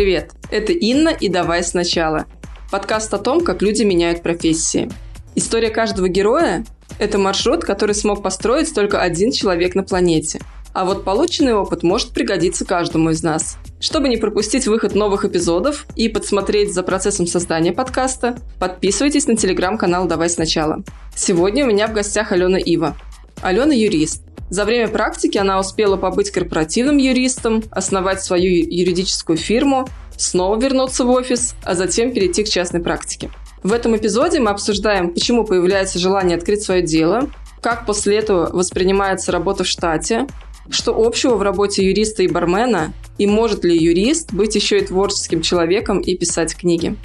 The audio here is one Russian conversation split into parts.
Привет, это Инна и «Давай сначала». Подкаст о том, как люди меняют профессии. История каждого героя – это маршрут, который смог построить только один человек на планете. А вот полученный опыт может пригодиться каждому из нас. Чтобы не пропустить выход новых эпизодов и подсмотреть за процессом создания подкаста, подписывайтесь на телеграм-канал «Давай сначала». Сегодня у меня в гостях Алена Ива. Алена – юрист, за время практики она успела побыть корпоративным юристом, основать свою юридическую фирму, снова вернуться в офис, а затем перейти к частной практике. В этом эпизоде мы обсуждаем, почему появляется желание открыть свое дело, как после этого воспринимается работа в штате, что общего в работе юриста и бармена, и может ли юрист быть еще и творческим человеком и писать книги.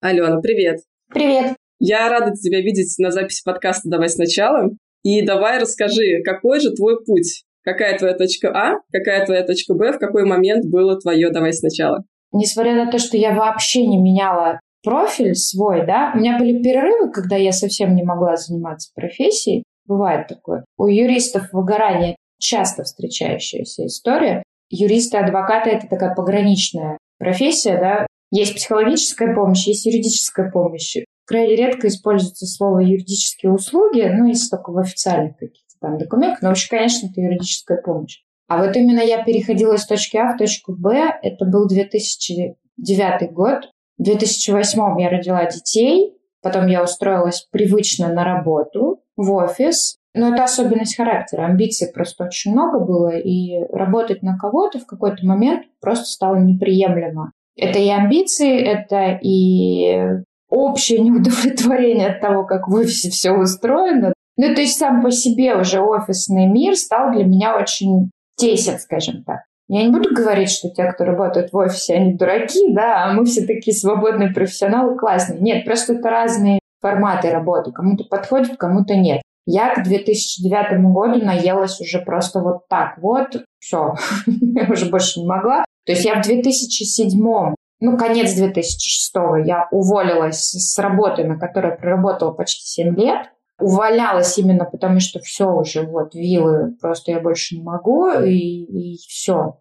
Алена, привет! Привет! Я рада тебя видеть на записи подкаста «Давай сначала». И давай расскажи, какой же твой путь? Какая твоя точка А, какая твоя точка Б, в какой момент было твое «Давай сначала»? Несмотря на то, что я вообще не меняла профиль свой, да, у меня были перерывы, когда я совсем не могла заниматься профессией. Бывает такое. У юристов выгорание часто встречающаяся история. Юристы, адвокаты — это такая пограничная профессия, да. Есть психологическая помощь, есть юридическая помощь крайне редко используется слово юридические услуги, ну, если только в официальных каких-то там документах, но вообще, конечно, это юридическая помощь. А вот именно я переходила из точки А в точку Б, это был 2009 год. В 2008 я родила детей, потом я устроилась привычно на работу в офис, но это особенность характера. Амбиций просто очень много было, и работать на кого-то в какой-то момент просто стало неприемлемо. Это и амбиции, это и общее неудовлетворение от того, как в офисе все устроено. Ну, то есть сам по себе уже офисный мир стал для меня очень тесен, скажем так. Я не буду говорить, что те, кто работают в офисе, они дураки, да, а мы все такие свободные профессионалы, классные. Нет, просто это разные форматы работы. Кому-то подходит, кому-то нет. Я к 2009 году наелась уже просто вот так вот. Все, я уже больше не могла. То есть я в 2007 ну, конец 2006 я уволилась с работы, на которой проработала почти 7 лет. Уволялась именно потому, что все уже, вот, вилы, просто я больше не могу, и, и все.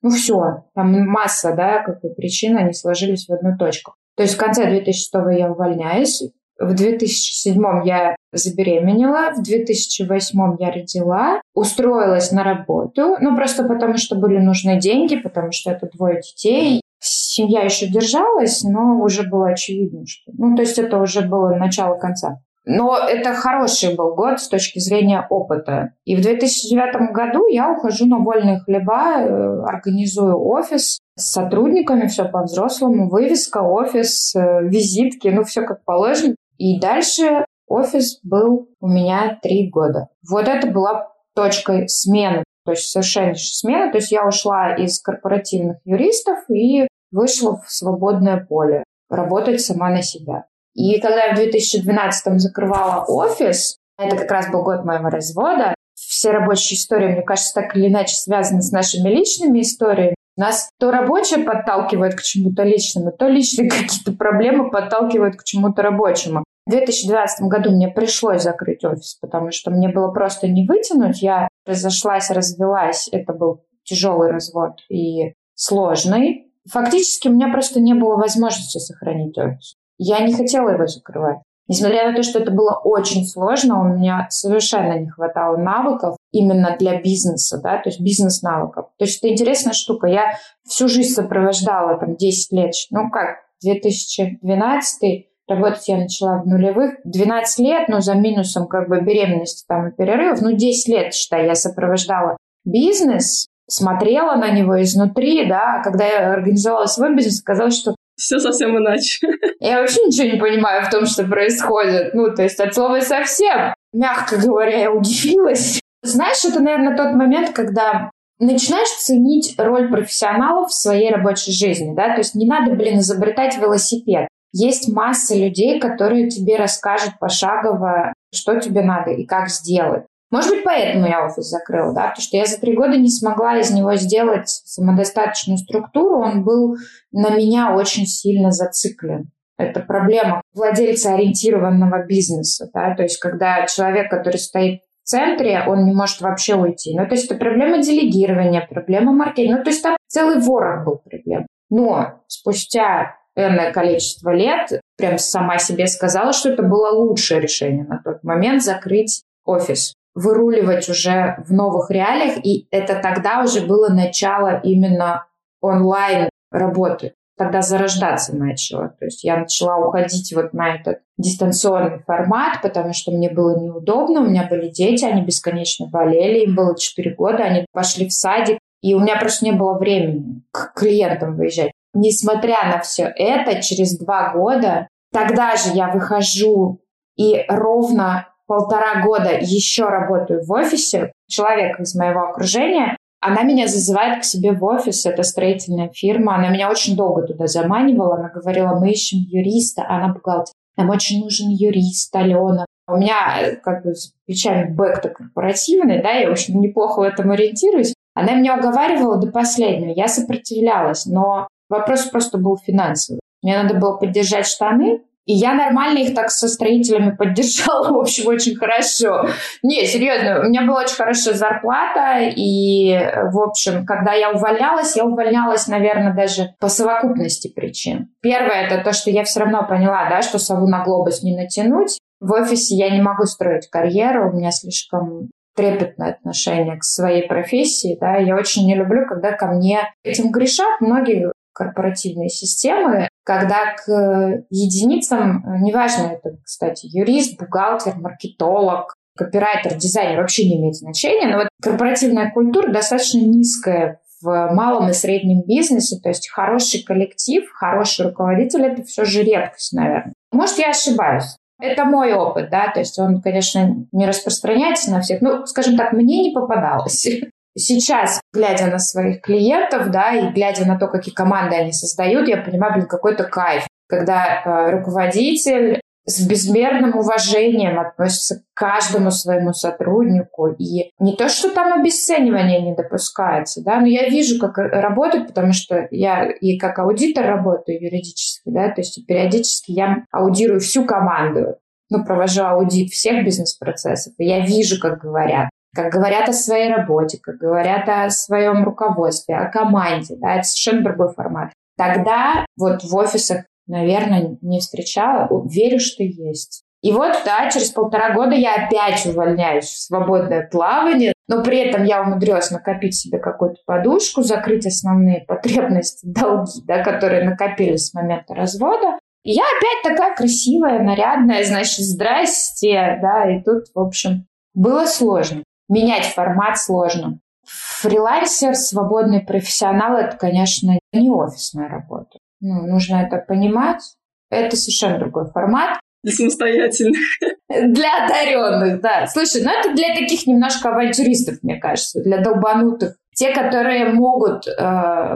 Ну, все. Там масса, да, какой причин, они сложились в одну точку. То есть в конце 2006 я увольняюсь, в 2007 я забеременела, в 2008 я родила, устроилась на работу, ну просто потому что были нужны деньги, потому что это двое детей, семья еще держалась, но уже было очевидно, что... Ну, то есть это уже было начало конца. Но это хороший был год с точки зрения опыта. И в 2009 году я ухожу на вольные хлеба, э, организую офис с сотрудниками, все по-взрослому, вывеска, офис, э, визитки, ну все как положено. И дальше офис был у меня три года. Вот это была точкой смены, то есть совершеннейшая смена. То есть я ушла из корпоративных юристов и вышла в свободное поле, работать сама на себя. И когда я в 2012 закрывала офис, это как раз был год моего развода, все рабочие истории, мне кажется, так или иначе связаны с нашими личными историями. Нас то рабочее подталкивает к чему-то личному, то личные какие-то проблемы подталкивают к чему-то рабочему. В 2012 году мне пришлось закрыть офис, потому что мне было просто не вытянуть. Я разошлась, развелась. Это был тяжелый развод и сложный. Фактически у меня просто не было возможности сохранить офис. Я не хотела его закрывать. Несмотря на то, что это было очень сложно, у меня совершенно не хватало навыков именно для бизнеса, да, то есть бизнес-навыков. То есть это интересная штука. Я всю жизнь сопровождала там 10 лет, ну как, 2012 Работать я начала в нулевых. 12 лет, но за минусом как бы беременности там и перерывов. Ну, 10 лет, считай, я сопровождала бизнес, смотрела на него изнутри, да, когда я организовала свой бизнес, сказала, что все совсем иначе. Я вообще ничего не понимаю в том, что происходит. Ну, то есть от слова совсем. Мягко говоря, я удивилась. Знаешь, это, наверное, тот момент, когда начинаешь ценить роль профессионалов в своей рабочей жизни, да, то есть не надо, блин, изобретать велосипед. Есть масса людей, которые тебе расскажут пошагово, что тебе надо и как сделать. Может быть, поэтому я офис закрыла, да, потому что я за три года не смогла из него сделать самодостаточную структуру, он был на меня очень сильно зациклен. Это проблема владельца ориентированного бизнеса, да, то есть когда человек, который стоит центре, он не может вообще уйти. Ну, то есть это проблема делегирования, проблема маркетинга. Ну, то есть там целый ворох был проблем. Но спустя энное количество лет прям сама себе сказала, что это было лучшее решение на тот момент закрыть офис выруливать уже в новых реалиях, и это тогда уже было начало именно онлайн работы. Тогда зарождаться начала. То есть я начала уходить вот на этот дистанционный формат, потому что мне было неудобно. У меня были дети, они бесконечно болели, им было 4 года, они пошли в садик, и у меня просто не было времени к клиентам выезжать. Несмотря на все это, через два года, тогда же я выхожу и ровно полтора года еще работаю в офисе, человек из моего окружения, она меня зазывает к себе в офис, это строительная фирма, она меня очень долго туда заманивала, она говорила, мы ищем юриста, она бухгалтер, нам очень нужен юрист, Алена. У меня как бы с плечами бэк-то корпоративный, да, я очень неплохо в этом ориентируюсь. Она меня уговаривала до последнего, я сопротивлялась, но вопрос просто был финансовый. Мне надо было поддержать штаны, и я нормально их так со строителями поддержала, в общем, очень хорошо. Не, серьезно, у меня была очень хорошая зарплата, и, в общем, когда я увольнялась, я увольнялась, наверное, даже по совокупности причин. Первое, это то, что я все равно поняла, да, что сову на глобус не натянуть. В офисе я не могу строить карьеру, у меня слишком трепетное отношение к своей профессии, да, я очень не люблю, когда ко мне этим грешат многие корпоративные системы, когда к единицам, неважно, это, кстати, юрист, бухгалтер, маркетолог, копирайтер, дизайнер, вообще не имеет значения, но вот корпоративная культура достаточно низкая в малом и среднем бизнесе, то есть хороший коллектив, хороший руководитель – это все же редкость, наверное. Может, я ошибаюсь. Это мой опыт, да, то есть он, конечно, не распространяется на всех. Ну, скажем так, мне не попадалось. Сейчас, глядя на своих клиентов, да, и глядя на то, какие команды они создают, я понимаю, блин, какой-то кайф, когда э, руководитель с безмерным уважением относится к каждому своему сотруднику. И не то, что там обесценивание не допускается, да, но я вижу, как работают, потому что я и как аудитор работаю юридически, да, то есть периодически я аудирую всю команду, ну, провожу аудит всех бизнес-процессов, и я вижу, как говорят как говорят о своей работе, как говорят о своем руководстве, о команде, да, это совершенно другой формат. Тогда вот в офисах, наверное, не встречала, верю, что есть. И вот, да, через полтора года я опять увольняюсь в свободное плавание, но при этом я умудрилась накопить себе какую-то подушку, закрыть основные потребности, долги, да, которые накопились с момента развода. И я опять такая красивая, нарядная, значит, здрасте, да, и тут, в общем, было сложно менять формат сложно. Фрилансер, свободный профессионал – это, конечно, не офисная работа. Ну, нужно это понимать. Это совершенно другой формат. Для самостоятельных. Для одаренных, да. Слушай, ну это для таких немножко авантюристов, мне кажется, для долбанутых. Те, которые могут э,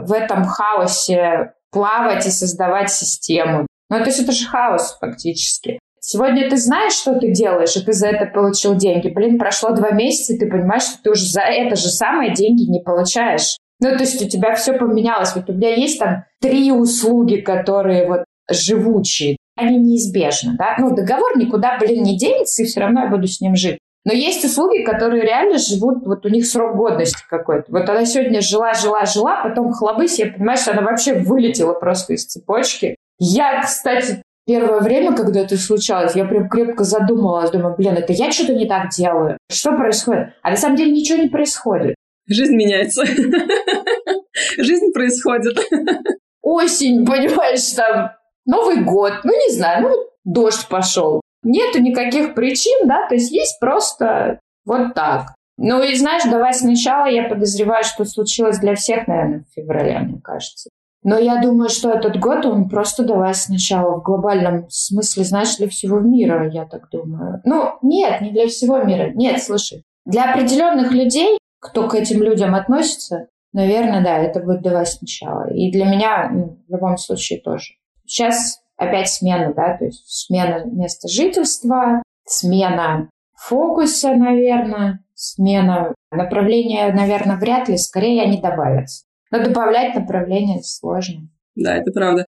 в этом хаосе плавать и создавать систему. Ну, то есть это же хаос фактически. Сегодня ты знаешь, что ты делаешь, и ты за это получил деньги. Блин, прошло два месяца, и ты понимаешь, что ты уже за это же самое деньги не получаешь. Ну, то есть у тебя все поменялось. Вот у меня есть там три услуги, которые вот живучие. Они неизбежны, да? Ну, договор никуда, блин, не денется, и все равно я буду с ним жить. Но есть услуги, которые реально живут, вот у них срок годности какой-то. Вот она сегодня жила, жила, жила, потом хлобысь, я понимаю, что она вообще вылетела просто из цепочки. Я, кстати, Первое время, когда это случалось, я прям крепко задумалась, думаю, блин, это я что-то не так делаю? Что происходит? А на самом деле ничего не происходит. Жизнь меняется. Жизнь происходит. Осень, понимаешь, там Новый год, ну не знаю, ну дождь пошел. Нету никаких причин, да, то есть есть просто вот так. Ну и знаешь, давай сначала я подозреваю, что случилось для всех, наверное, в феврале, мне кажется. Но я думаю, что этот год он просто давай сначала в глобальном смысле, знаешь, для всего мира, я так думаю. Ну, нет, не для всего мира. Нет, слушай. Для определенных людей, кто к этим людям относится, наверное, да, это будет давай сначала. И для меня ну, в любом случае тоже. Сейчас опять смена, да, то есть смена места жительства, смена фокуса, наверное, смена направления, наверное, вряд ли, скорее они добавятся. Но добавлять направление сложно. Да, это правда.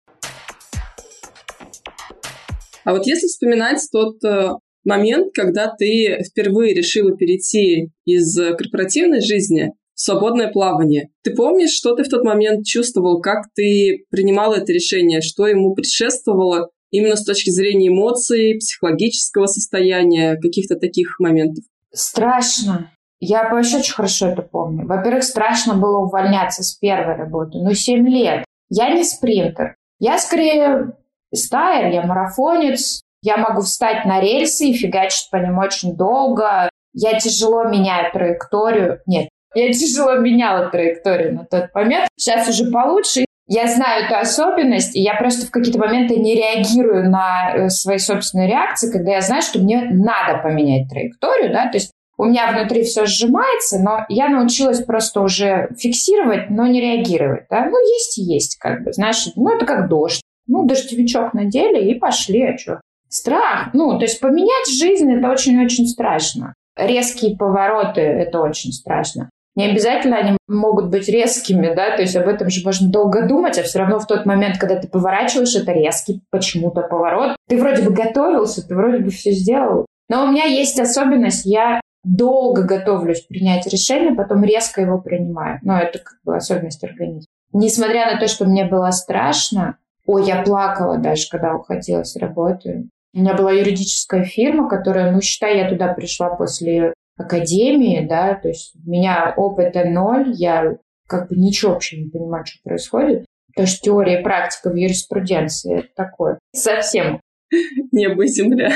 А вот если вспоминать тот э, момент, когда ты впервые решила перейти из корпоративной жизни в свободное плавание. Ты помнишь, что ты в тот момент чувствовал, как ты принимал это решение, что ему предшествовало именно с точки зрения эмоций, психологического состояния, каких-то таких моментов? Страшно. Я вообще очень хорошо это помню. Во-первых, страшно было увольняться с первой работы. Ну, 7 лет. Я не спринтер. Я скорее стайер, я марафонец. Я могу встать на рельсы и фигачить по ним очень долго. Я тяжело меняю траекторию. Нет, я тяжело меняла траекторию на тот момент. Сейчас уже получше. Я знаю эту особенность, и я просто в какие-то моменты не реагирую на э, свои собственные реакции, когда я знаю, что мне надо поменять траекторию, да, то есть у меня внутри все сжимается, но я научилась просто уже фиксировать, но не реагировать. Да? Ну, есть и есть, как бы, знаешь, ну, это как дождь. Ну, дождевичок надели и пошли, а что? Страх. Ну, то есть поменять жизнь – это очень-очень страшно. Резкие повороты – это очень страшно. Не обязательно они могут быть резкими, да, то есть об этом же можно долго думать, а все равно в тот момент, когда ты поворачиваешь, это резкий почему-то поворот. Ты вроде бы готовился, ты вроде бы все сделал. Но у меня есть особенность, я долго готовлюсь принять решение, потом резко его принимаю. Но это как бы особенность организма. Несмотря на то, что мне было страшно, ой, я плакала даже, когда уходила с работы. У меня была юридическая фирма, которая, ну, считай, я туда пришла после академии, да, то есть у меня опыта ноль, я как бы ничего вообще не понимаю, что происходит. Потому что теория и практика в юриспруденции это такое совсем небо и земля.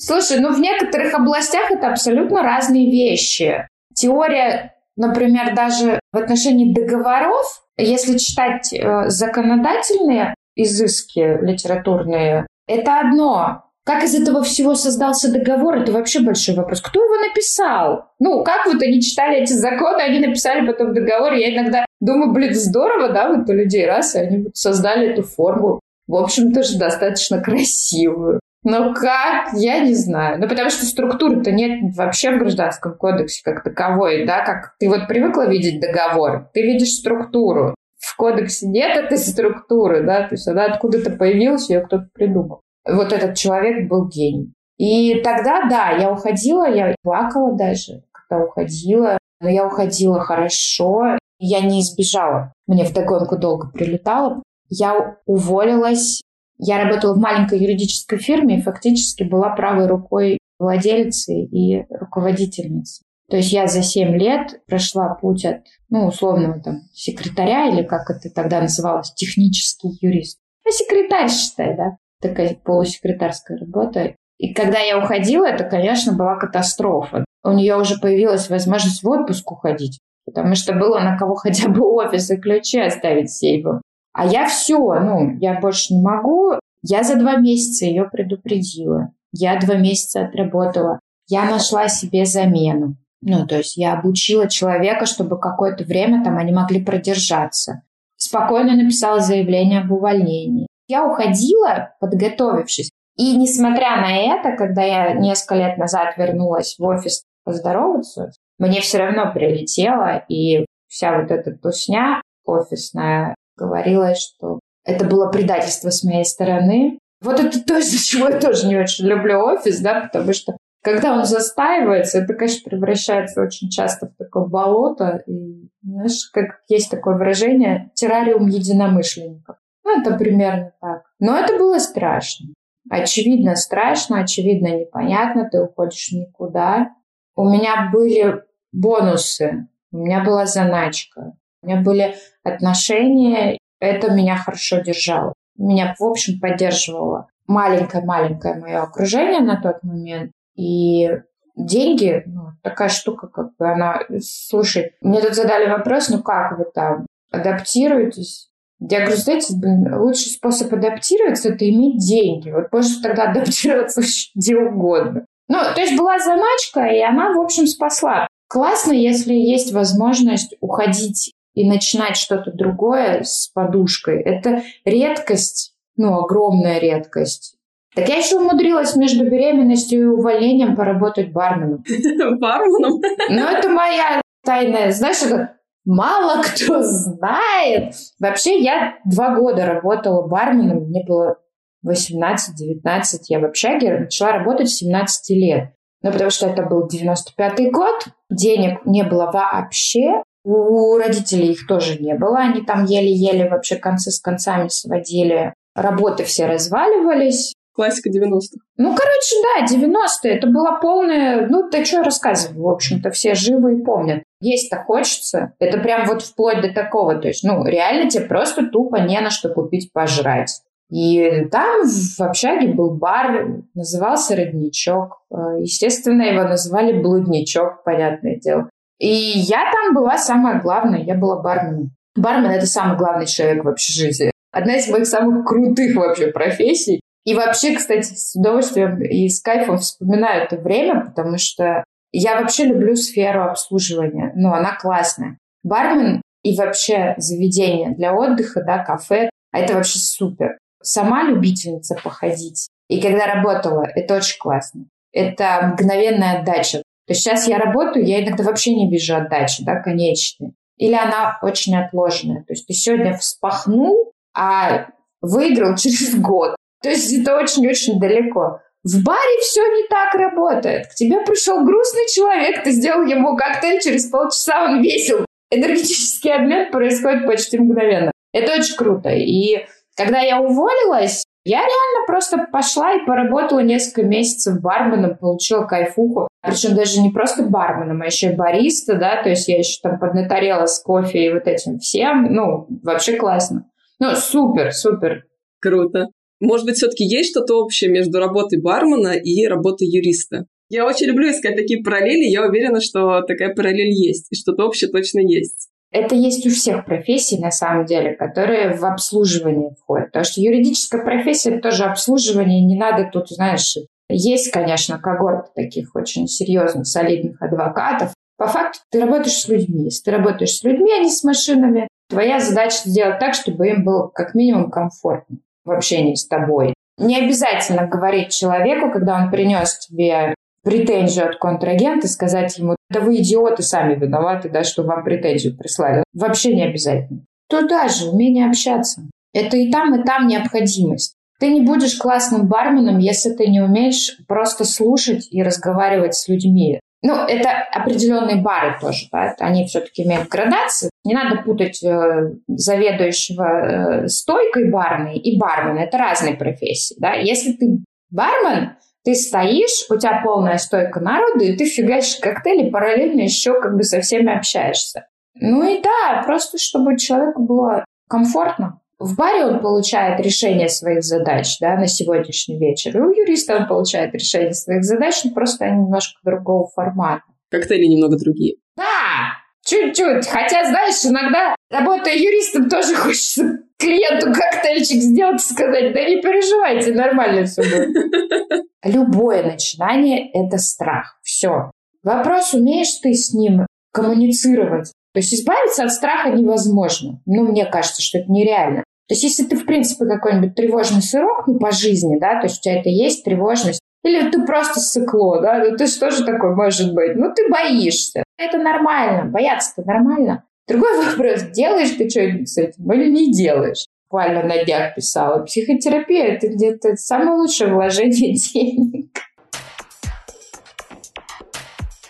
Слушай, ну в некоторых областях это абсолютно разные вещи. Теория, например, даже в отношении договоров, если читать э, законодательные изыски литературные, это одно. Как из этого всего создался договор, это вообще большой вопрос. Кто его написал? Ну, как вот они читали эти законы, они написали потом договор. Я иногда думаю, блин, здорово, да, вот у людей раз, и они вот создали эту форму. В общем, тоже достаточно красивую. Но как? Я не знаю. Ну, потому что структуры-то нет вообще в Гражданском кодексе как таковой, да, как ты вот привыкла видеть договор, ты видишь структуру. В кодексе нет этой структуры, да, то есть она откуда-то появилась, ее кто-то придумал. Вот этот человек был гений. И тогда, да, я уходила, я плакала даже, когда уходила, но я уходила хорошо, я не избежала. Мне вдогонку долго прилетало. Я уволилась я работала в маленькой юридической фирме и фактически была правой рукой владельцы и руководительницы. То есть я за 7 лет прошла путь от, ну, условного там секретаря, или как это тогда называлось, технический юрист. Ну, секретарь, считай, да, такая полусекретарская работа. И когда я уходила, это, конечно, была катастрофа. У нее уже появилась возможность в отпуск уходить, потому что было на кого хотя бы офис и ключи оставить сейфом. А я все, ну, я больше не могу. Я за два месяца ее предупредила. Я два месяца отработала. Я нашла себе замену. Ну, то есть я обучила человека, чтобы какое-то время там они могли продержаться. Спокойно написала заявление об увольнении. Я уходила, подготовившись. И несмотря на это, когда я несколько лет назад вернулась в офис поздороваться, мне все равно прилетело, и вся вот эта тусня офисная говорилось, что это было предательство с моей стороны. Вот это то, из-за чего я тоже не очень люблю офис, да, потому что когда он застаивается, это, конечно, превращается очень часто в такое болото. И, знаешь, как есть такое выражение «террариум единомышленников». Ну, это примерно так. Но это было страшно. Очевидно страшно, очевидно непонятно, ты уходишь никуда. У меня были бонусы, у меня была заначка. У меня были отношения, это меня хорошо держало. Меня, в общем, поддерживало маленькое-маленькое мое окружение на тот момент. И деньги, ну, такая штука, как бы она... Слушай, мне тут задали вопрос, ну как вы там адаптируетесь? Я говорю, знаете, блин, лучший способ адаптироваться – это иметь деньги. Вот можно тогда адаптироваться где угодно. Ну, то есть была заначка, и она, в общем, спасла. Классно, если есть возможность уходить и начинать что-то другое с подушкой. Это редкость, ну, огромная редкость. Так я еще умудрилась между беременностью и увольнением поработать барменом. Барменом? Ну, это моя тайная, знаешь, это мало кто знает. Вообще, я два года работала барменом, мне было 18-19. Я в общаге начала работать с 17 лет. Ну, потому что это был 95-й год, денег не было вообще, у родителей их тоже не было, они там еле-еле вообще концы с концами сводили, работы все разваливались. Классика 90-х. Ну, короче, да, 90-е. Это было полное... Ну, ты что рассказывай, в общем-то, все живы и помнят. Есть-то хочется. Это прям вот вплоть до такого. То есть, ну, реально тебе просто тупо не на что купить пожрать. И там в общаге был бар, назывался «Родничок». Э, естественно, его называли «Блудничок», понятное дело. И я там была самая главная, я была барменом. Бармен — это самый главный человек в общежитии. Одна из моих самых крутых вообще профессий. И вообще, кстати, с удовольствием и с кайфом вспоминаю это время, потому что я вообще люблю сферу обслуживания. Ну, она классная. Бармен и вообще заведение для отдыха, да, кафе, а это вообще супер сама любительница походить. И когда работала, это очень классно. Это мгновенная отдача. То есть сейчас я работаю, я иногда вообще не вижу отдачи, да, конечной. Или она очень отложенная. То есть ты сегодня вспахнул, а выиграл через год. То есть это очень-очень далеко. В баре все не так работает. К тебе пришел грустный человек, ты сделал ему коктейль, через полчаса он весел. Энергетический обмен происходит почти мгновенно. Это очень круто. И когда я уволилась, я реально просто пошла и поработала несколько месяцев барменом, получила кайфуху. Причем даже не просто барменом, а еще и бариста, да, то есть я еще там поднаторела с кофе и вот этим всем. Ну, вообще классно. Ну, супер, супер. Круто. Может быть, все-таки есть что-то общее между работой бармена и работой юриста? Я очень люблю искать такие параллели, я уверена, что такая параллель есть, и что-то общее точно есть. Это есть у всех профессий, на самом деле, которые в обслуживание входят. Потому что юридическая профессия – это тоже обслуживание, не надо тут, знаешь, есть, конечно, когорт таких очень серьезных, солидных адвокатов. По факту ты работаешь с людьми. Если ты работаешь с людьми, а не с машинами, твоя задача сделать так, чтобы им было как минимум комфортно в общении с тобой. Не обязательно говорить человеку, когда он принес тебе претензию от контрагента, сказать ему, да вы идиоты сами виноваты, да, что вам претензию прислали. Вообще не обязательно. Туда же умение общаться. Это и там, и там необходимость. Ты не будешь классным барменом, если ты не умеешь просто слушать и разговаривать с людьми. Ну, это определенные бары тоже, да, они все-таки имеют градации. Не надо путать э, заведующего э, стойкой барной и бармена. Это разные профессии, да. Если ты бармен, ты стоишь, у тебя полная стойка народу, и ты фигачишь коктейли, параллельно еще как бы со всеми общаешься. Ну и да, просто чтобы человеку было комфортно. В баре он получает решение своих задач да, на сегодняшний вечер. И у юриста он получает решение своих задач, но просто они немножко другого формата. Коктейли немного другие. Да, чуть-чуть. Хотя, знаешь, иногда, работая юристом, тоже хочется клиенту коктейльчик сделать и сказать, да не переживайте, нормально все будет. Любое начинание – это страх. Все. Вопрос, умеешь ты с ним коммуницировать? То есть избавиться от страха невозможно. Ну, мне кажется, что это нереально. То есть если ты, в принципе, какой-нибудь тревожный сырок, ну, по жизни, да, то есть у тебя это есть тревожность, или ты просто сыкло, да, ну ты что же такое может быть? Ну ты боишься. Это нормально, бояться-то нормально. Другой вопрос, делаешь ты что-нибудь с этим или не делаешь? Буквально на днях писала. Психотерапия – это где-то самое лучшее вложение денег.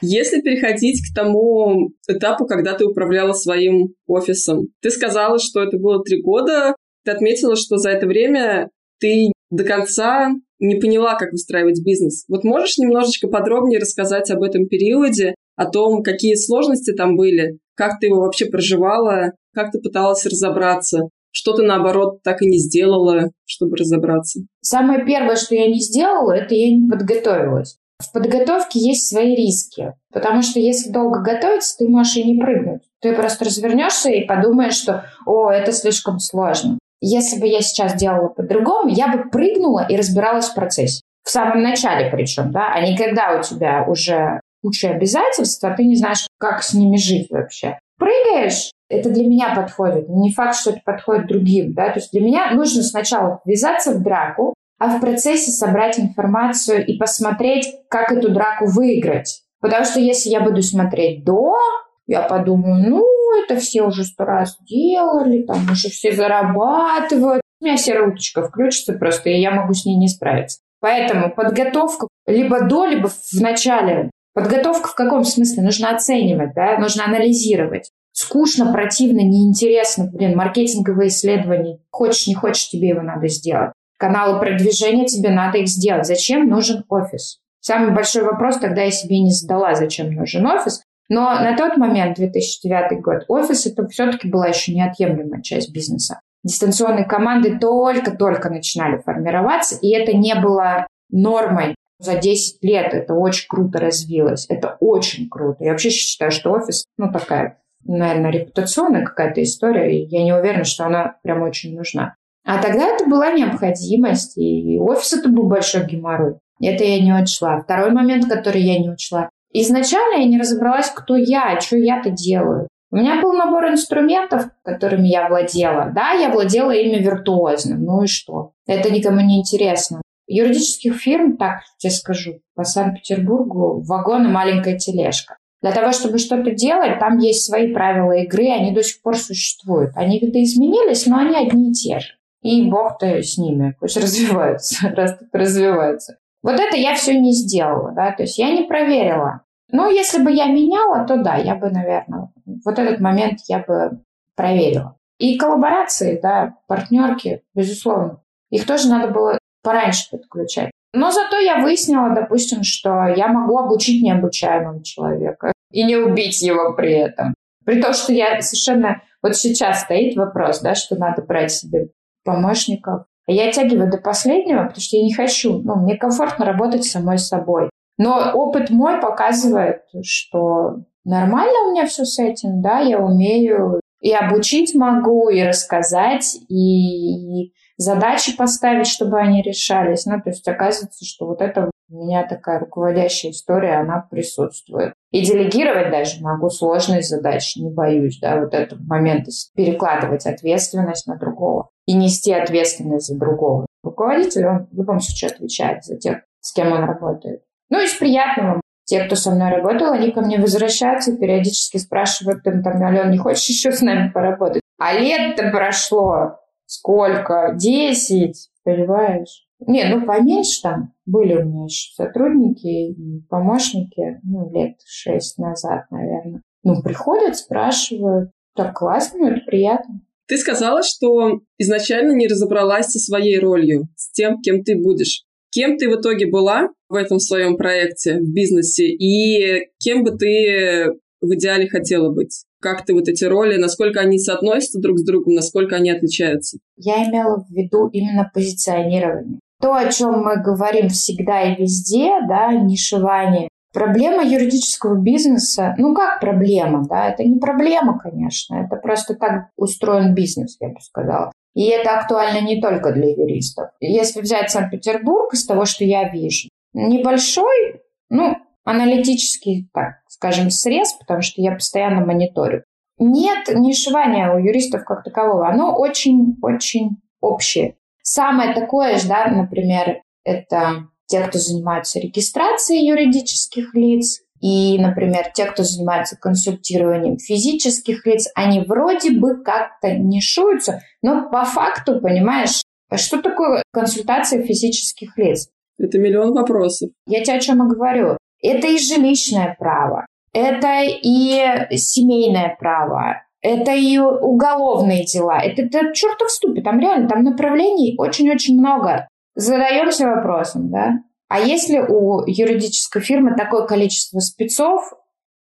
Если переходить к тому этапу, когда ты управляла своим офисом, ты сказала, что это было три года, ты отметила, что за это время ты до конца не поняла, как выстраивать бизнес. Вот можешь немножечко подробнее рассказать об этом периоде, о том, какие сложности там были, как ты его вообще проживала, как ты пыталась разобраться, что ты, наоборот, так и не сделала, чтобы разобраться? Самое первое, что я не сделала, это я не подготовилась. В подготовке есть свои риски, потому что если долго готовиться, ты можешь и не прыгнуть. Ты просто развернешься и подумаешь, что «О, это слишком сложно». Если бы я сейчас делала по-другому, я бы прыгнула и разбиралась в процессе. В самом начале причем, да, а не когда у тебя уже куча обязательств, а ты не знаешь, как с ними жить вообще. Прыгаешь, это для меня подходит. Не факт, что это подходит другим. Да? То есть для меня нужно сначала ввязаться в драку, а в процессе собрать информацию и посмотреть, как эту драку выиграть. Потому что если я буду смотреть до, я подумаю, ну, это все уже сто раз делали, там уже все зарабатывают. у меня серая уточка включится просто, и я могу с ней не справиться. Поэтому подготовка либо до, либо в начале. Подготовка в каком смысле? Нужно оценивать, да? нужно анализировать. Скучно, противно, неинтересно. Блин, маркетинговые исследования. Хочешь, не хочешь, тебе его надо сделать. Каналы продвижения, тебе надо их сделать. Зачем нужен офис? Самый большой вопрос тогда я себе не задала, зачем нужен офис. Но на тот момент, 2009 год, офис это все-таки была еще неотъемлемая часть бизнеса. Дистанционные команды только-только начинали формироваться, и это не было нормой. За 10 лет это очень круто развилось. Это очень круто. Я вообще считаю, что офис, ну, такая, наверное, репутационная какая-то история. И я не уверена, что она прям очень нужна. А тогда это была необходимость, и офис это был большой геморрой. Это я не учла. Второй момент, который я не учла. Изначально я не разобралась, кто я, что я-то делаю. У меня был набор инструментов, которыми я владела. Да, я владела ими виртуозно. Ну и что? Это никому не интересно. Юридических фирм, так тебе скажу, по Санкт-Петербургу вагон и маленькая тележка. Для того, чтобы что-то делать, там есть свои правила игры, они до сих пор существуют. Они видоизменились, но они одни и те же. И бог-то с ними, пусть развиваются, растут, развиваются. Вот это я все не сделала, да, то есть я не проверила. Ну, если бы я меняла, то да, я бы, наверное, вот этот момент я бы проверила. И коллаборации, да, партнерки, безусловно, их тоже надо было пораньше подключать. Но зато я выяснила, допустим, что я могу обучить необучаемого человека и не убить его при этом. При том, что я совершенно... Вот сейчас стоит вопрос, да, что надо брать себе помощников. А я оттягиваю до последнего, потому что я не хочу. Ну, мне комфортно работать самой собой. Но опыт мой показывает, что нормально у меня все с этим, да, я умею и обучить могу, и рассказать, и задачи поставить, чтобы они решались. Ну, то есть оказывается, что вот это у меня такая руководящая история, она присутствует. И делегировать даже могу сложные задачи, не боюсь, да, вот этот момент перекладывать ответственность на другого и нести ответственность за другого. Руководитель, он в любом случае отвечает за тех, с кем он работает. Ну, из приятного. Те, кто со мной работал, они ко мне возвращаются и периодически спрашивают, там, там, Алена, не хочешь еще с нами поработать? А лет-то прошло. Сколько? Десять, понимаешь? Не, ну поменьше там были у меня еще сотрудники и помощники, ну, лет шесть назад, наверное. Ну, приходят, спрашивают. Так классно, это приятно. Ты сказала, что изначально не разобралась со своей ролью, с тем, кем ты будешь. Кем ты в итоге была в этом своем проекте, в бизнесе, и кем бы ты в идеале хотела быть? Как ты вот эти роли, насколько они соотносятся друг с другом, насколько они отличаются? Я имела в виду именно позиционирование. То, о чем мы говорим всегда и везде, да, нишевание. Проблема юридического бизнеса, ну как проблема, да, это не проблема, конечно, это просто так устроен бизнес, я бы сказала. И это актуально не только для юристов. Если взять Санкт-Петербург, из того, что я вижу, небольшой, ну, аналитический, так скажем, срез, потому что я постоянно мониторю. Нет нишевания у юристов как такового. Оно очень-очень общее. Самое такое же, да, например, это те, кто занимаются регистрацией юридических лиц, и, например, те, кто занимается консультированием физических лиц, они вроде бы как-то нишуются, но по факту, понимаешь, что такое консультация физических лиц? Это миллион вопросов. Я тебе о чем и говорю. Это и жилищное право, это и семейное право, это и уголовные дела. Это, это чертов ступе. Там реально, там направлений очень-очень много. Задаемся вопросом, да? А если у юридической фирмы такое количество спецов,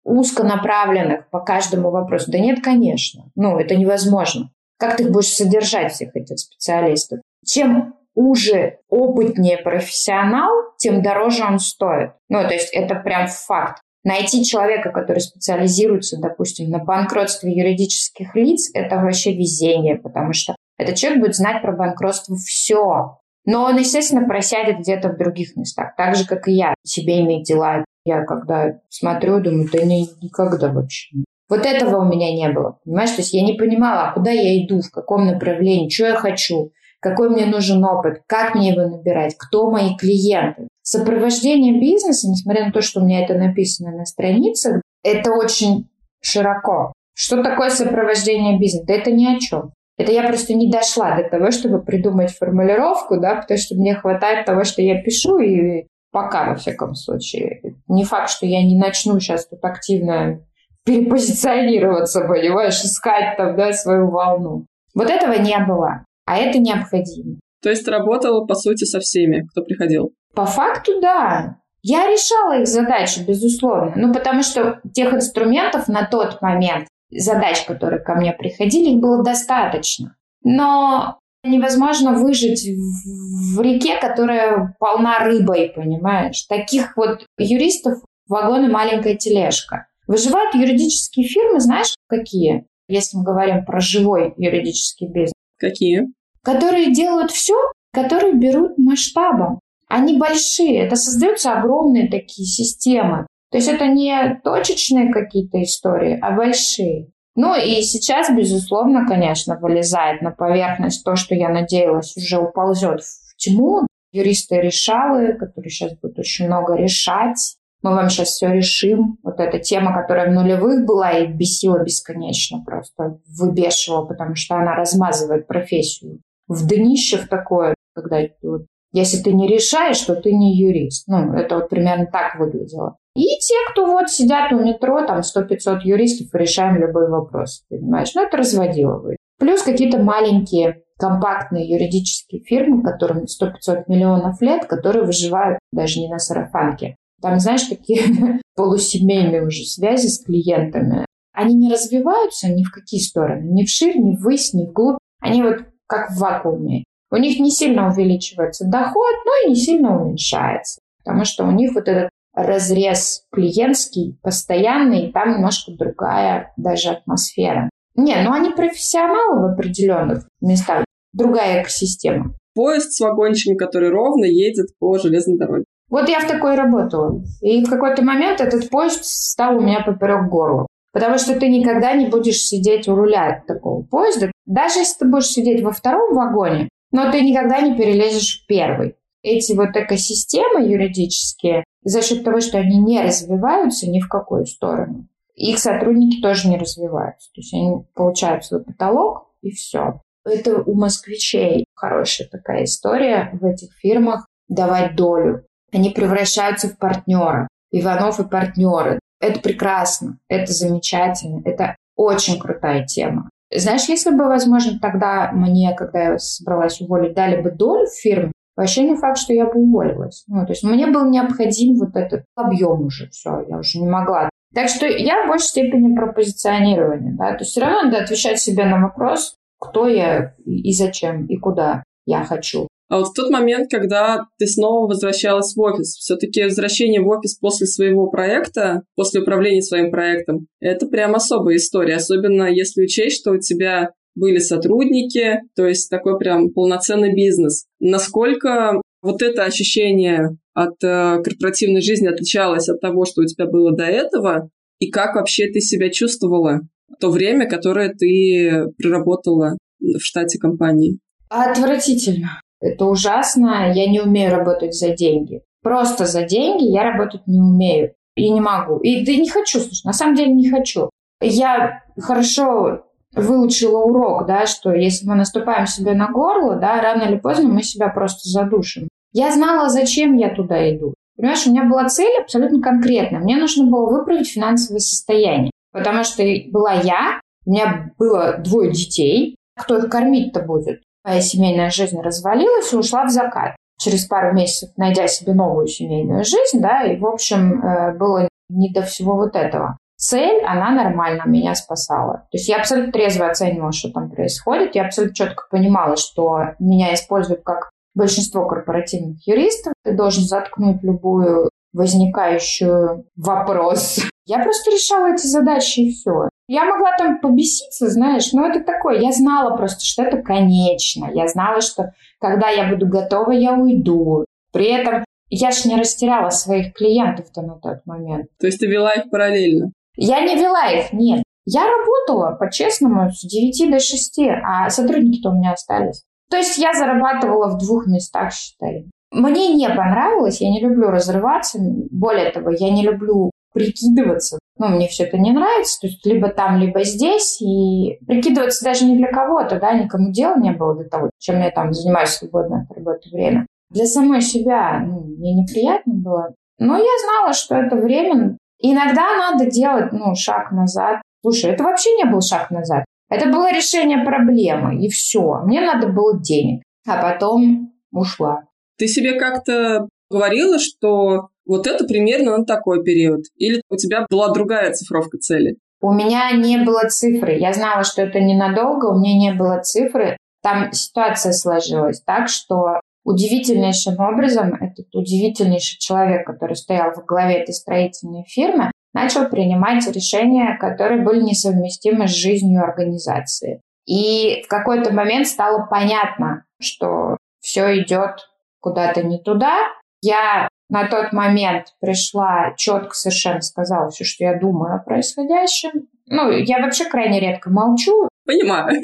узконаправленных по каждому вопросу? Да нет, конечно. Ну, это невозможно. Как ты будешь содержать всех этих специалистов? Чем уже опытнее профессионал, тем дороже он стоит. Ну, то есть это прям факт. Найти человека, который специализируется, допустим, на банкротстве юридических лиц, это вообще везение, потому что этот человек будет знать про банкротство все. Но он, естественно, просядет где-то в других местах, так же, как и я. Семейные дела. Я когда смотрю, думаю, да не, никогда вообще. Вот этого у меня не было, понимаешь? То есть я не понимала, а куда я иду, в каком направлении, что я хочу, какой мне нужен опыт, как мне его набирать, кто мои клиенты. Сопровождение бизнеса, несмотря на то, что у меня это написано на страницах, это очень широко. Что такое сопровождение бизнеса? Да это ни о чем. Это я просто не дошла до того, чтобы придумать формулировку, да, потому что мне хватает того, что я пишу, и пока, во всяком случае. Не факт, что я не начну сейчас тут активно перепозиционироваться, понимаешь, искать там, да, свою волну. Вот этого не было, а это необходимо. То есть работала, по сути, со всеми, кто приходил? По факту, да. Я решала их задачи, безусловно. Ну, потому что тех инструментов на тот момент, задач, которые ко мне приходили, их было достаточно. Но невозможно выжить в, в реке, которая полна рыбой, понимаешь? Таких вот юристов вагон и маленькая тележка. Выживают юридические фирмы, знаешь, какие? Если мы говорим про живой юридический бизнес. Какие? Которые делают все, которые берут масштабом. Они большие, это создаются огромные такие системы. То есть это не точечные какие-то истории, а большие. Ну и сейчас, безусловно, конечно, вылезает на поверхность то, что я надеялась уже уползет в тьму. Юристы-решалы, которые сейчас будут очень много решать. Мы вам сейчас все решим. Вот эта тема, которая в нулевых была и бесила бесконечно, просто выбешивала, потому что она размазывает профессию в днище в такое, когда вот, если ты не решаешь, то ты не юрист. Ну, это вот примерно так выглядело. И те, кто вот сидят у метро, там 100-500 юристов, решаем любой вопрос, понимаешь? Ну, это разводило вы. Плюс какие-то маленькие компактные юридические фирмы, которым 100-500 миллионов лет, которые выживают даже не на сарафанке. Там, знаешь, такие полусемейные уже связи с клиентами. Они не развиваются ни в какие стороны, ни в ширь, ни ввысь, ни вглубь. Они вот как в вакууме. У них не сильно увеличивается доход, но и не сильно уменьшается. Потому что у них вот этот разрез клиентский, постоянный, там немножко другая даже атмосфера. Не, ну они профессионалы в определенных местах, другая экосистема. Поезд с вагончиком, который ровно едет по железной дороге. Вот я в такой работала. И в какой-то момент этот поезд стал у меня поперек горла. Потому что ты никогда не будешь сидеть у руля такого поезда. Даже если ты будешь сидеть во втором вагоне, но ты никогда не перелезешь в первый. Эти вот экосистемы юридические, за счет того, что они не развиваются ни в какую сторону, их сотрудники тоже не развиваются. То есть они получают свой потолок и все. Это у москвичей хорошая такая история в этих фирмах давать долю. Они превращаются в партнера. Иванов и партнеры. Это прекрасно, это замечательно, это очень крутая тема. Знаешь, если бы, возможно, тогда мне, когда я собралась уволить, дали бы долю в фирме, вообще не факт, что я бы уволилась. Ну, то есть мне был необходим вот этот объем уже, все, я уже не могла. Так что я в большей степени про позиционирование, да, то есть все равно надо отвечать себе на вопрос, кто я и зачем, и куда я хочу. А вот в тот момент, когда ты снова возвращалась в офис, все-таки возвращение в офис после своего проекта, после управления своим проектом, это прям особая история, особенно если учесть, что у тебя были сотрудники, то есть такой прям полноценный бизнес. Насколько вот это ощущение от э, корпоративной жизни отличалось от того, что у тебя было до этого, и как вообще ты себя чувствовала в то время, которое ты проработала в штате компании? Отвратительно. Это ужасно. Я не умею работать за деньги. Просто за деньги я работать не умею. И не могу. И да не хочу, слушай, на самом деле не хочу. Я хорошо выучила урок, да, что если мы наступаем себе на горло, да, рано или поздно мы себя просто задушим. Я знала, зачем я туда иду. Понимаешь, у меня была цель абсолютно конкретная. Мне нужно было выправить финансовое состояние. Потому что была я, у меня было двое детей. Кто их кормить-то будет? Моя семейная жизнь развалилась и ушла в закат. Через пару месяцев найдя себе новую семейную жизнь, да, и, в общем, э, было не до всего вот этого. Цель, она нормально меня спасала. То есть я абсолютно трезво оценивала, что там происходит. Я абсолютно четко понимала, что меня используют как большинство корпоративных юристов. Ты должен заткнуть любую возникающую вопрос. Я просто решала эти задачи и все. Я могла там побеситься, знаешь, но это такое. Я знала просто, что это конечно. Я знала, что когда я буду готова, я уйду. При этом я ж не растеряла своих клиентов-то на тот момент. То есть ты вела их параллельно? Я не вела их, нет. Я работала, по-честному, с 9 до 6, а сотрудники-то у меня остались. То есть я зарабатывала в двух местах, считай. Мне не понравилось, я не люблю разрываться. Более того, я не люблю прикидываться. Ну, мне все это не нравится, то есть либо там, либо здесь, и прикидываться даже не для кого-то, да, никому дела не было до того, чем я там занимаюсь свободное от работы время. Для самой себя ну, мне неприятно было. Но я знала, что это время. Иногда надо делать, ну, шаг назад. Слушай, это вообще не был шаг назад. Это было решение проблемы, и все. Мне надо было денег. А потом ушла. Ты себе как-то говорила, что вот это примерно на такой период? Или у тебя была другая цифровка цели? У меня не было цифры. Я знала, что это ненадолго, у меня не было цифры. Там ситуация сложилась так, что удивительнейшим образом этот удивительнейший человек, который стоял в главе этой строительной фирмы, начал принимать решения, которые были несовместимы с жизнью организации. И в какой-то момент стало понятно, что все идет куда-то не туда. Я на тот момент пришла, четко совершенно сказала все, что я думаю о происходящем. Ну, я вообще крайне редко молчу. Понимаю.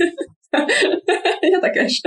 Я такая же.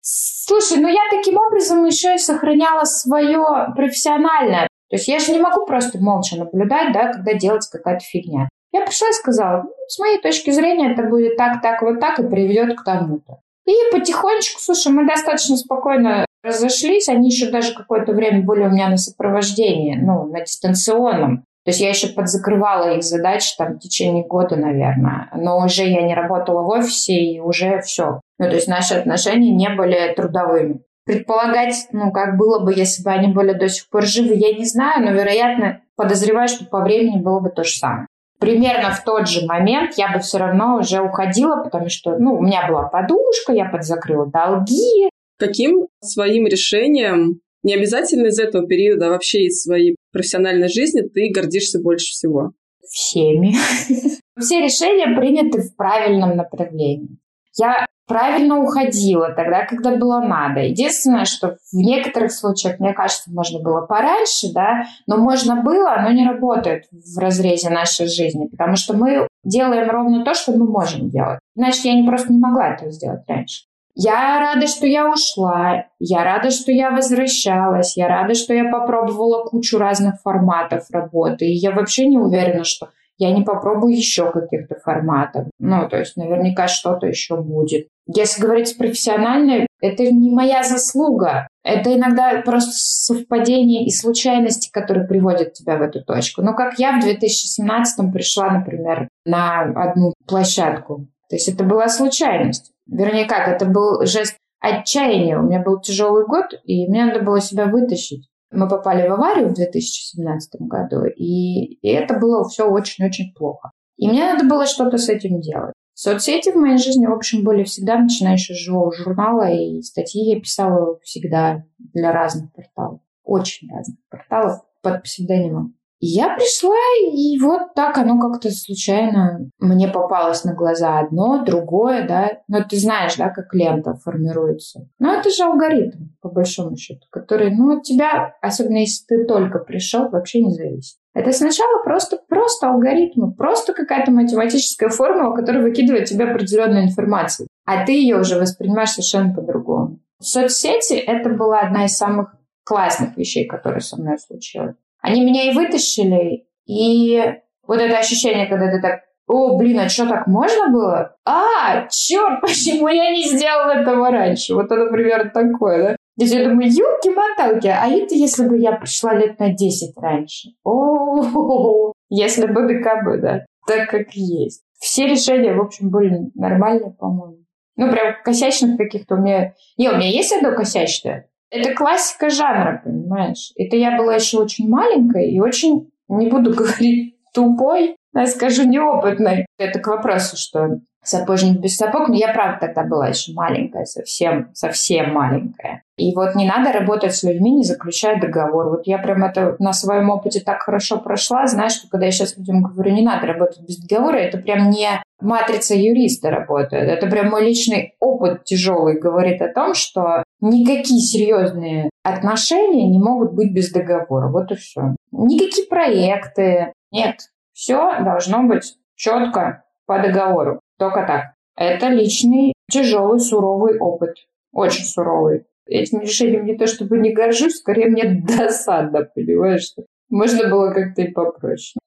Слушай, ну я таким образом еще и сохраняла свое профессиональное. То есть я же не могу просто молча наблюдать, да, когда делается какая-то фигня. Я пришла и сказала, ну, с моей точки зрения это будет так, так, вот так и приведет к тому-то. И потихонечку, слушай, мы достаточно спокойно разошлись. Они еще даже какое-то время были у меня на сопровождении, ну, на дистанционном. То есть я еще подзакрывала их задачи там в течение года, наверное. Но уже я не работала в офисе, и уже все. Ну, то есть наши отношения не были трудовыми. Предполагать, ну, как было бы, если бы они были до сих пор живы, я не знаю, но, вероятно, подозреваю, что по времени было бы то же самое примерно в тот же момент я бы все равно уже уходила, потому что, ну, у меня была подушка, я подзакрыла долги. Каким своим решением, не обязательно из этого периода, а вообще из своей профессиональной жизни, ты гордишься больше всего? Всеми. Все решения приняты в правильном направлении. Я правильно уходила тогда, когда было надо. Единственное, что в некоторых случаях, мне кажется, можно было пораньше, да, но можно было, оно не работает в разрезе нашей жизни, потому что мы делаем ровно то, что мы можем делать. Значит, я не просто не могла этого сделать раньше. Я рада, что я ушла, я рада, что я возвращалась, я рада, что я попробовала кучу разных форматов работы, и я вообще не уверена, что я не попробую еще каких-то форматов. Ну, то есть наверняка что-то еще будет. Если говорить профессионально, это не моя заслуга. Это иногда просто совпадение и случайности, которые приводят тебя в эту точку. Ну, как я в 2017 пришла, например, на одну площадку. То есть это была случайность. Вернее, как, это был жест отчаяния. У меня был тяжелый год, и мне надо было себя вытащить. Мы попали в аварию в 2017 году, и, и это было все очень-очень плохо. И мне надо было что-то с этим делать. Соцсети в моей жизни, в общем, были всегда, начиная еще с живого журнала, и статьи я писала всегда для разных порталов. Очень разных порталов под псевдонимом. Я пришла, и вот так оно как-то случайно мне попалось на глаза одно, другое, да. Но ты знаешь, да, как лента формируется. Но это же алгоритм, по большому счету, который, ну, от тебя, особенно если ты только пришел, вообще не зависит. Это сначала просто, просто алгоритмы, просто какая-то математическая формула, которая выкидывает тебе определенную информацию, а ты ее уже воспринимаешь совершенно по-другому. Соцсети — это была одна из самых классных вещей, которые со мной случилось. Они меня и вытащили, и вот это ощущение, когда ты так о, блин, а что, так можно было? А, черт, почему я не сделал этого раньше? Вот это, например, такое, да? То есть я думаю, юлки-моталки, а это если бы я пришла лет на 10 раньше? О, если бы да бы, да, так как есть. Все решения, в общем, были нормальные, по-моему. Ну, прям косячных каких-то у меня... Не, у меня есть одно косячное. Это классика жанра, понимаешь? Это я была еще очень маленькой и очень, не буду говорить тупой, я скажу неопытной. Это к вопросу, что сапожник без сапог, но я правда тогда была еще маленькая, совсем, совсем маленькая. И вот не надо работать с людьми, не заключая договор. Вот я прям это на своем опыте так хорошо прошла, знаешь, что когда я сейчас людям говорю, не надо работать без договора, это прям не матрица юриста работает. Это прям мой личный опыт тяжелый говорит о том, что никакие серьезные отношения не могут быть без договора. Вот и все. Никакие проекты. Нет. Все должно быть четко по договору. Только так. Это личный, тяжелый, суровый опыт. Очень суровый. Этим решением не то чтобы не горжусь, скорее мне досадно, понимаешь? Можно было как-то и попроще.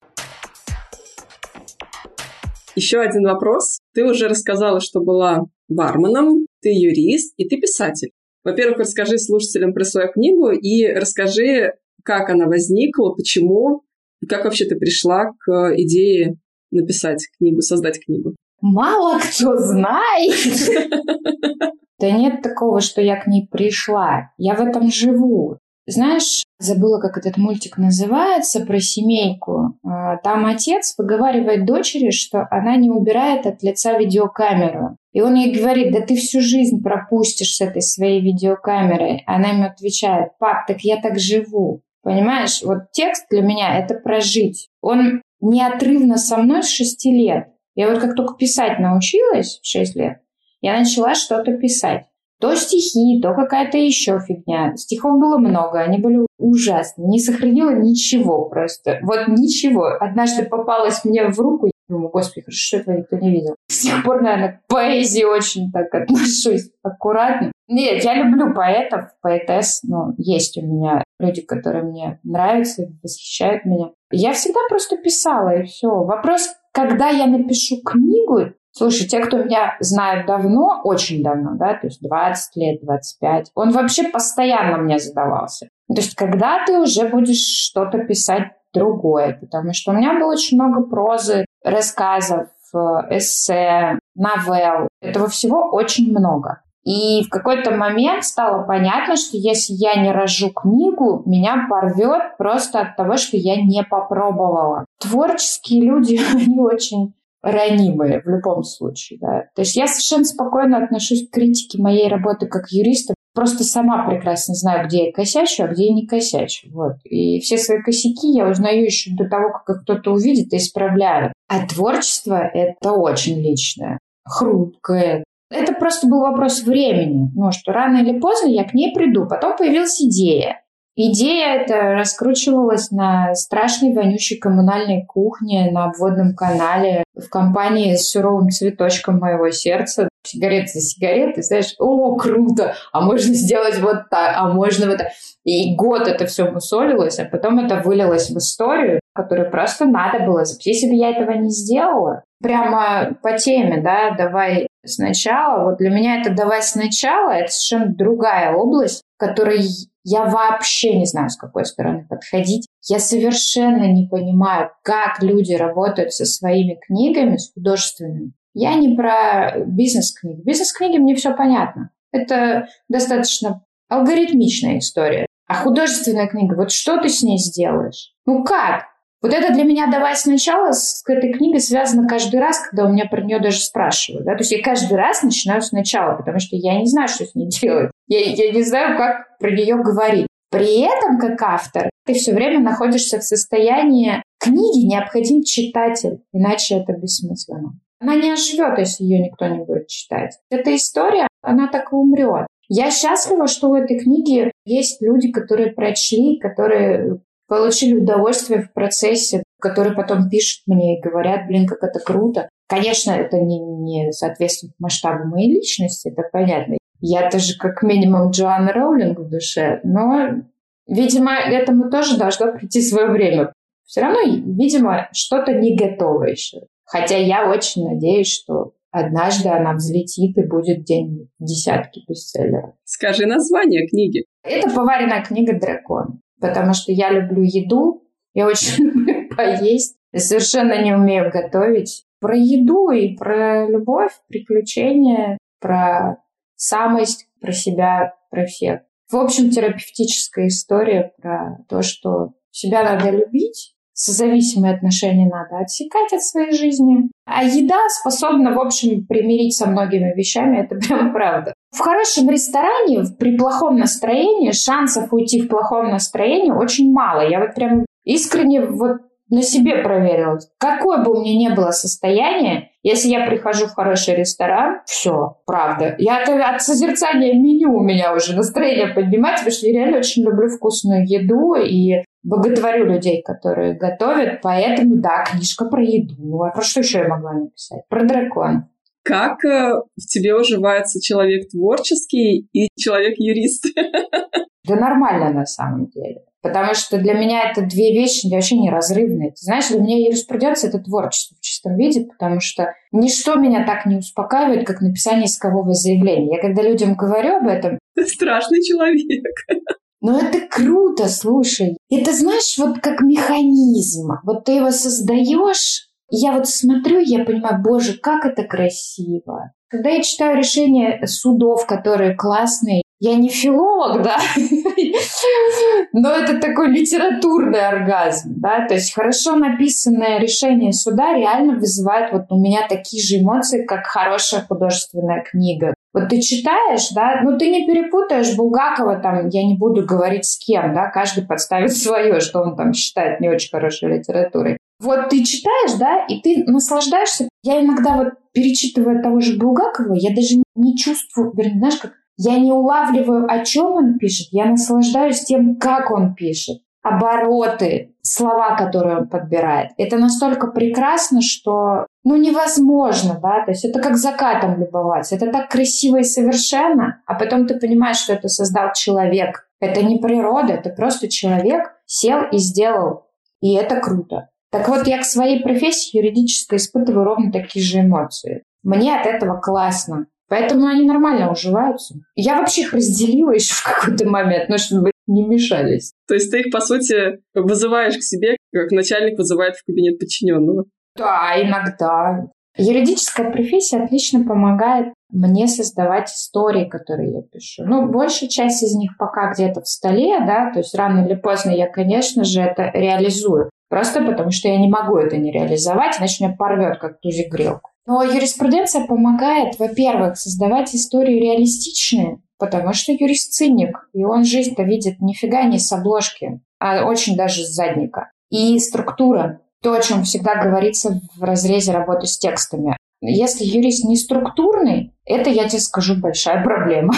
Еще один вопрос. Ты уже рассказала, что была барменом, ты юрист и ты писатель. Во-первых, расскажи слушателям про свою книгу и расскажи, как она возникла, почему, и как вообще ты пришла к идее написать книгу, создать книгу. Мало кто знает. Да нет такого, что я к ней пришла. Я в этом живу. Знаешь, забыла, как этот мультик называется, про семейку. А, там отец выговаривает дочери, что она не убирает от лица видеокамеру. И он ей говорит, да ты всю жизнь пропустишь с этой своей видеокамерой. Она ему отвечает, пап, так я так живу. Понимаешь, вот текст для меня — это прожить. Он неотрывно со мной с шести лет. Я вот как только писать научилась в шесть лет, я начала что-то писать. То стихи, то какая-то еще фигня. Стихов было много, они были ужасные. Не сохранила ничего просто. Вот ничего. Однажды попалась мне в руку, Думаю, господи, хорошо, что этого никто не видел. С тех пор, наверное, к поэзии очень так отношусь аккуратно. Нет, я люблю поэтов, поэтесс. Ну, есть у меня люди, которые мне нравятся, восхищают меня. Я всегда просто писала, и все. Вопрос, когда я напишу книгу, Слушай, те, кто меня знают давно, очень давно, да, то есть 20 лет, 25, он вообще постоянно мне задавался. То есть когда ты уже будешь что-то писать другое, потому что у меня было очень много прозы, рассказов, э, эссе, новелл. Этого всего очень много. И в какой-то момент стало понятно, что если я не рожу книгу, меня порвет просто от того, что я не попробовала. Творческие люди, они очень ранимые в любом случае. Да. То есть я совершенно спокойно отношусь к критике моей работы как юриста. Просто сама прекрасно знаю, где я косячу, а где я не косячу. Вот. И все свои косяки я узнаю еще до того, как кто-то увидит и исправляю. А творчество — это очень личное, хрупкое. Это просто был вопрос времени. Ну, что рано или поздно я к ней приду. Потом появилась идея. Идея эта раскручивалась на страшной вонючей коммунальной кухне на обводном канале в компании с суровым цветочком моего сердца. Сигарет за сигаретой, знаешь, о, круто, а можно сделать вот так, а можно вот так. И год это все мусолилось, а потом это вылилось в историю, которую просто надо было записать. Если бы я этого не сделала, прямо по теме, да, давай сначала, вот для меня это давай сначала, это совершенно другая область, которой я вообще не знаю, с какой стороны подходить. Я совершенно не понимаю, как люди работают со своими книгами, с художественными. Я не про бизнес-книги. Бизнес-книги мне все понятно. Это достаточно алгоритмичная история. А художественная книга, вот что ты с ней сделаешь? Ну как? Вот это для меня «давай сначала» с этой книгой связано каждый раз, когда у меня про нее даже спрашивают. Да? То есть я каждый раз начинаю сначала, потому что я не знаю, что с ней делать. Я, я не знаю, как про нее говорить. При этом, как автор, ты все время находишься в состоянии книги необходим читатель, иначе это бессмысленно. Она не оживет, если ее никто не будет читать. Эта история, она так и умрет. Я счастлива, что у этой книги есть люди, которые прочли, которые получили удовольствие в процессе, которые потом пишут мне и говорят, блин, как это круто. Конечно, это не, не соответствует масштабу моей личности, это понятно. Я тоже как минимум Джоанна Роулинг в душе, но, видимо, этому тоже должно прийти свое время. Все равно, видимо, что-то не готово еще. Хотя я очень надеюсь, что однажды она взлетит и будет день десятки бестселлеров. Скажи название книги. Это поваренная книга «Дракон» потому что я люблю еду, я очень люблю поесть, совершенно не умею готовить. Про еду и про любовь, приключения, про самость, про себя, про всех. В общем, терапевтическая история про то, что себя надо любить, созависимые отношения надо отсекать от своей жизни. А еда способна, в общем, примирить со многими вещами, это прям правда. В хорошем ресторане при плохом настроении шансов уйти в плохом настроении очень мало. Я вот прям искренне вот на себе проверила. Какое бы у меня ни было состояние, если я прихожу в хороший ресторан, все, правда. Я от, созерцания меню у меня уже настроение поднимается, потому что я реально очень люблю вкусную еду и боготворю людей, которые готовят. Поэтому, да, книжка про еду. Ну, а про что еще я могла написать? Про дракон. Как э, в тебе уживается человек творческий и человек юрист? Да нормально на самом деле. Потому что для меня это две вещи вообще неразрывные. Ты знаешь, для меня юриспруденция — это творчество в чистом виде, потому что ничто меня так не успокаивает, как написание искового заявления. Я когда людям говорю об этом... Ты страшный человек. Но это круто, слушай. Это, знаешь, вот как механизм. Вот ты его создаешь, я вот смотрю, я понимаю, боже, как это красиво. Когда я читаю решения судов, которые классные, я не филолог, да, но это такой литературный оргазм, да, то есть хорошо написанное решение суда реально вызывает вот у меня такие же эмоции, как хорошая художественная книга. Вот ты читаешь, да, ну ты не перепутаешь Булгакова, там, я не буду говорить с кем, да, каждый подставит свое, что он там считает не очень хорошей литературой. Вот ты читаешь, да, и ты наслаждаешься. Я иногда вот перечитывая того же Булгакова, я даже не чувствую, вернее, знаешь, как я не улавливаю, о чем он пишет, я наслаждаюсь тем, как он пишет. Обороты, слова, которые он подбирает. Это настолько прекрасно, что ну невозможно, да, то есть это как закатом любоваться. Это так красиво и совершенно, а потом ты понимаешь, что это создал человек. Это не природа, это просто человек сел и сделал. И это круто. Так вот, я к своей профессии юридической испытываю ровно такие же эмоции. Мне от этого классно. Поэтому они нормально уживаются. Я вообще их разделила еще в какой-то момент, но чтобы не мешались. То есть ты их, по сути, вызываешь к себе, как начальник вызывает в кабинет подчиненного? Да, иногда. Юридическая профессия отлично помогает мне создавать истории, которые я пишу. Ну, большая часть из них пока где-то в столе, да, то есть рано или поздно я, конечно же, это реализую. Просто потому, что я не могу это не реализовать, иначе меня порвет, как тузик грелку. Но юриспруденция помогает, во-первых, создавать истории реалистичные, потому что юрист циник, и он жизнь-то видит нифига не с обложки, а очень даже с задника. И структура, то, о чем всегда говорится в разрезе работы с текстами. Если юрист не структурный, это, я тебе скажу, большая проблема.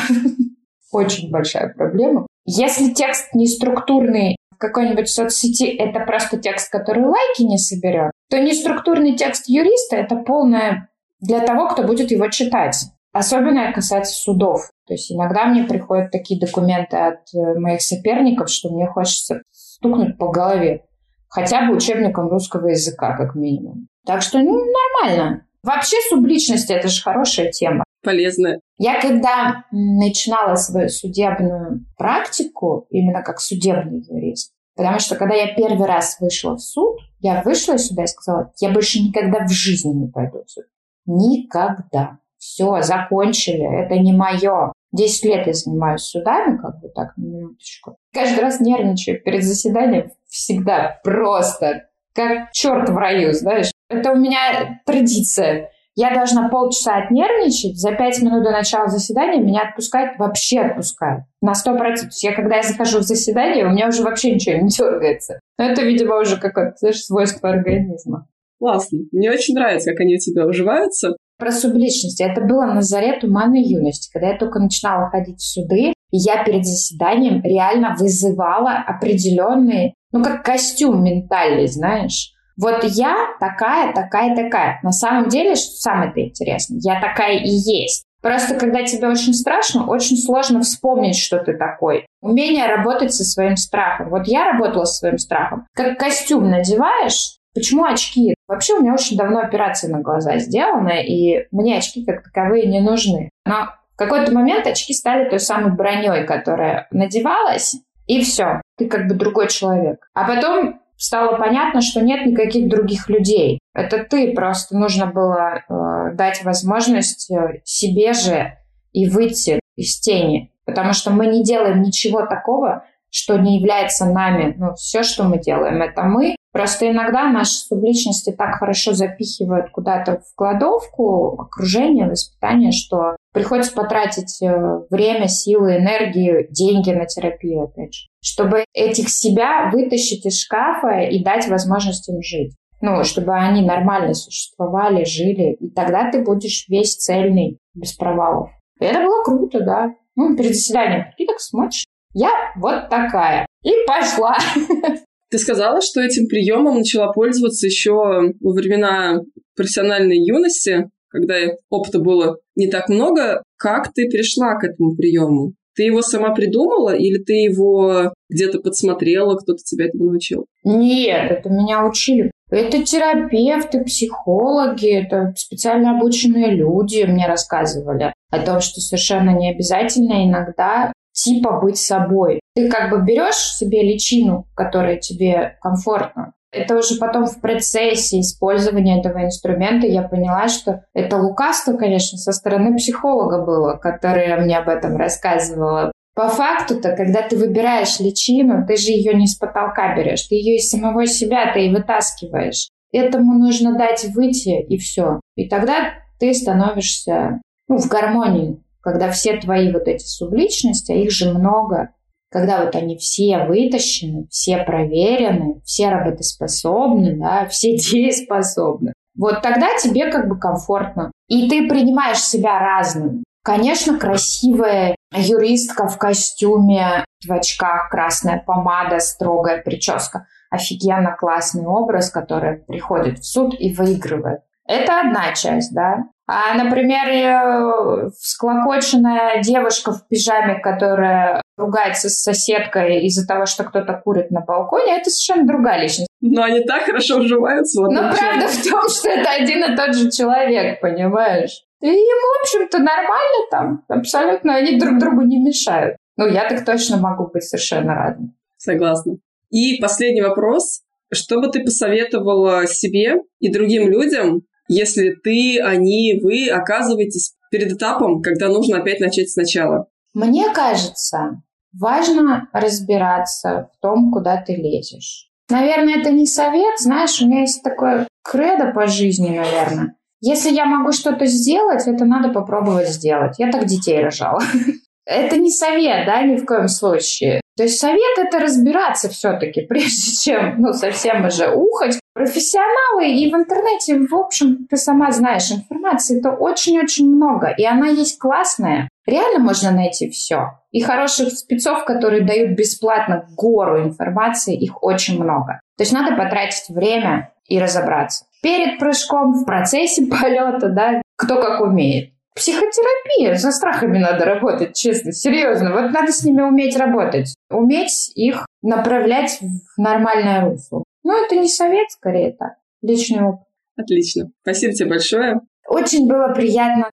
Очень большая проблема. Если текст не структурный какой-нибудь соцсети это просто текст, который лайки не соберет, то неструктурный текст юриста — это полное для того, кто будет его читать. Особенно касается судов. То есть иногда мне приходят такие документы от э, моих соперников, что мне хочется стукнуть по голове. Хотя бы учебником русского языка, как минимум. Так что, ну, нормально. Вообще субличность — это же хорошая тема. Полезная. Я когда начинала свою судебную практику, именно как судебный юрист, потому что когда я первый раз вышла в суд, я вышла сюда и сказала, я больше никогда в жизни не пойду в суд. Никогда. Все, закончили, это не мое. Десять лет я занимаюсь судами, как бы так, минуточку. Каждый раз нервничаю перед заседанием всегда просто, как черт в раю, знаешь. Это у меня традиция. Я должна полчаса отнервничать, за пять минут до начала заседания меня отпускают, вообще отпускают. На сто процентов. Я когда я захожу в заседание, у меня уже вообще ничего не дергается. Но это, видимо, уже какое-то, знаешь, свойство организма. Классно. Мне очень нравится, как они у тебя уживаются. Про субличность. Это было на заре туманной юности, когда я только начинала ходить в суды, и я перед заседанием реально вызывала определенные, ну, как костюм ментальный, знаешь. Вот я такая, такая, такая. На самом деле, что самое-то интересное, я такая и есть. Просто когда тебе очень страшно, очень сложно вспомнить, что ты такой. Умение работать со своим страхом. Вот я работала со своим страхом. Как костюм надеваешь, Почему очки? Вообще у меня очень давно операция на глаза сделана, и мне очки как таковые не нужны. Но в какой-то момент очки стали той самой броней, которая надевалась, и все, ты как бы другой человек. А потом стало понятно, что нет никаких других людей. Это ты, просто нужно было э, дать возможность э, себе же и выйти из тени. Потому что мы не делаем ничего такого, что не является нами. Ну, все, что мы делаем, это мы. Просто иногда наши субличности так хорошо запихивают куда-то в кладовку, окружение, воспитание, что приходится потратить э, время, силы, энергию, деньги на терапию, опять же, чтобы этих себя вытащить из шкафа и дать возможность им жить. Ну, чтобы они нормально существовали, жили, и тогда ты будешь весь цельный, без провалов. И это было круто, да. Ну, перед заседанием ты так смотришь, я вот такая. И пошла. Ты сказала, что этим приемом начала пользоваться еще во времена профессиональной юности, когда опыта было не так много. Как ты пришла к этому приему? Ты его сама придумала или ты его где-то подсмотрела, кто-то тебя этому научил? Нет, это меня учили. Это терапевты, психологи, это специально обученные люди мне рассказывали о том, что совершенно не обязательно иногда типа быть собой. Ты как бы берешь себе личину, которая тебе комфортна, это уже потом в процессе использования этого инструмента я поняла, что это лукавство, конечно, со стороны психолога было, которая мне об этом рассказывала. По факту-то, когда ты выбираешь личину, ты же ее не с потолка берешь, ты ее из самого себя ты и вытаскиваешь. Этому нужно дать выйти, и все. И тогда ты становишься ну, в гармонии, когда все твои вот эти субличности, а их же много, когда вот они все вытащены, все проверены, все работоспособны, да, все дееспособны, вот тогда тебе как бы комфортно. И ты принимаешь себя разным. Конечно, красивая юристка в костюме, в очках, красная помада, строгая прическа. Офигенно классный образ, который приходит в суд и выигрывает. Это одна часть, да. А, например, э, всклокоченная девушка в пижаме, которая ругается с соседкой из-за того, что кто-то курит на балконе, это совершенно другая личность. Но они так хорошо уживаются. Вот Но правда в том, что это один и тот же человек, понимаешь? И им, в общем-то, нормально там. Абсолютно они друг другу не мешают. Ну, я так точно могу быть совершенно разным. Согласна. И последний вопрос. Что бы ты посоветовала себе и другим людям, если ты, они, вы оказываетесь перед этапом, когда нужно опять начать сначала? Мне кажется, важно разбираться в том, куда ты лезешь. Наверное, это не совет, знаешь, у меня есть такое кредо по жизни, наверное. Если я могу что-то сделать, это надо попробовать сделать. Я так детей рожала. Это не совет, да, ни в коем случае. То есть совет это разбираться все-таки, прежде чем, ну, совсем уже ухать. Профессионалы и в интернете, в общем, ты сама знаешь, информации это очень-очень много, и она есть классная. Реально можно найти все. И хороших спецов, которые дают бесплатно гору информации, их очень много. То есть надо потратить время и разобраться. Перед прыжком, в процессе полета, да, кто как умеет. Психотерапия. За страхами надо работать, честно, серьезно. Вот надо с ними уметь работать. Уметь их направлять в нормальное русло. Ну, это не совет, скорее так. Личный опыт. Отлично. Спасибо тебе большое. Очень было приятно.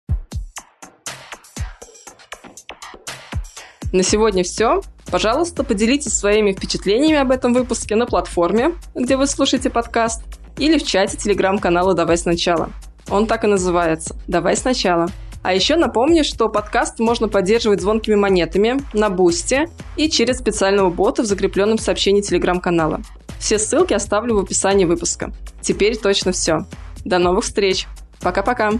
На сегодня все. Пожалуйста, поделитесь своими впечатлениями об этом выпуске на платформе, где вы слушаете подкаст, или в чате телеграм-канала «Давай сначала». Он так и называется «Давай сначала». А еще напомню, что подкаст можно поддерживать звонкими монетами на Бусте и через специального бота в закрепленном сообщении телеграм-канала. Все ссылки оставлю в описании выпуска. Теперь точно все. До новых встреч. Пока-пока.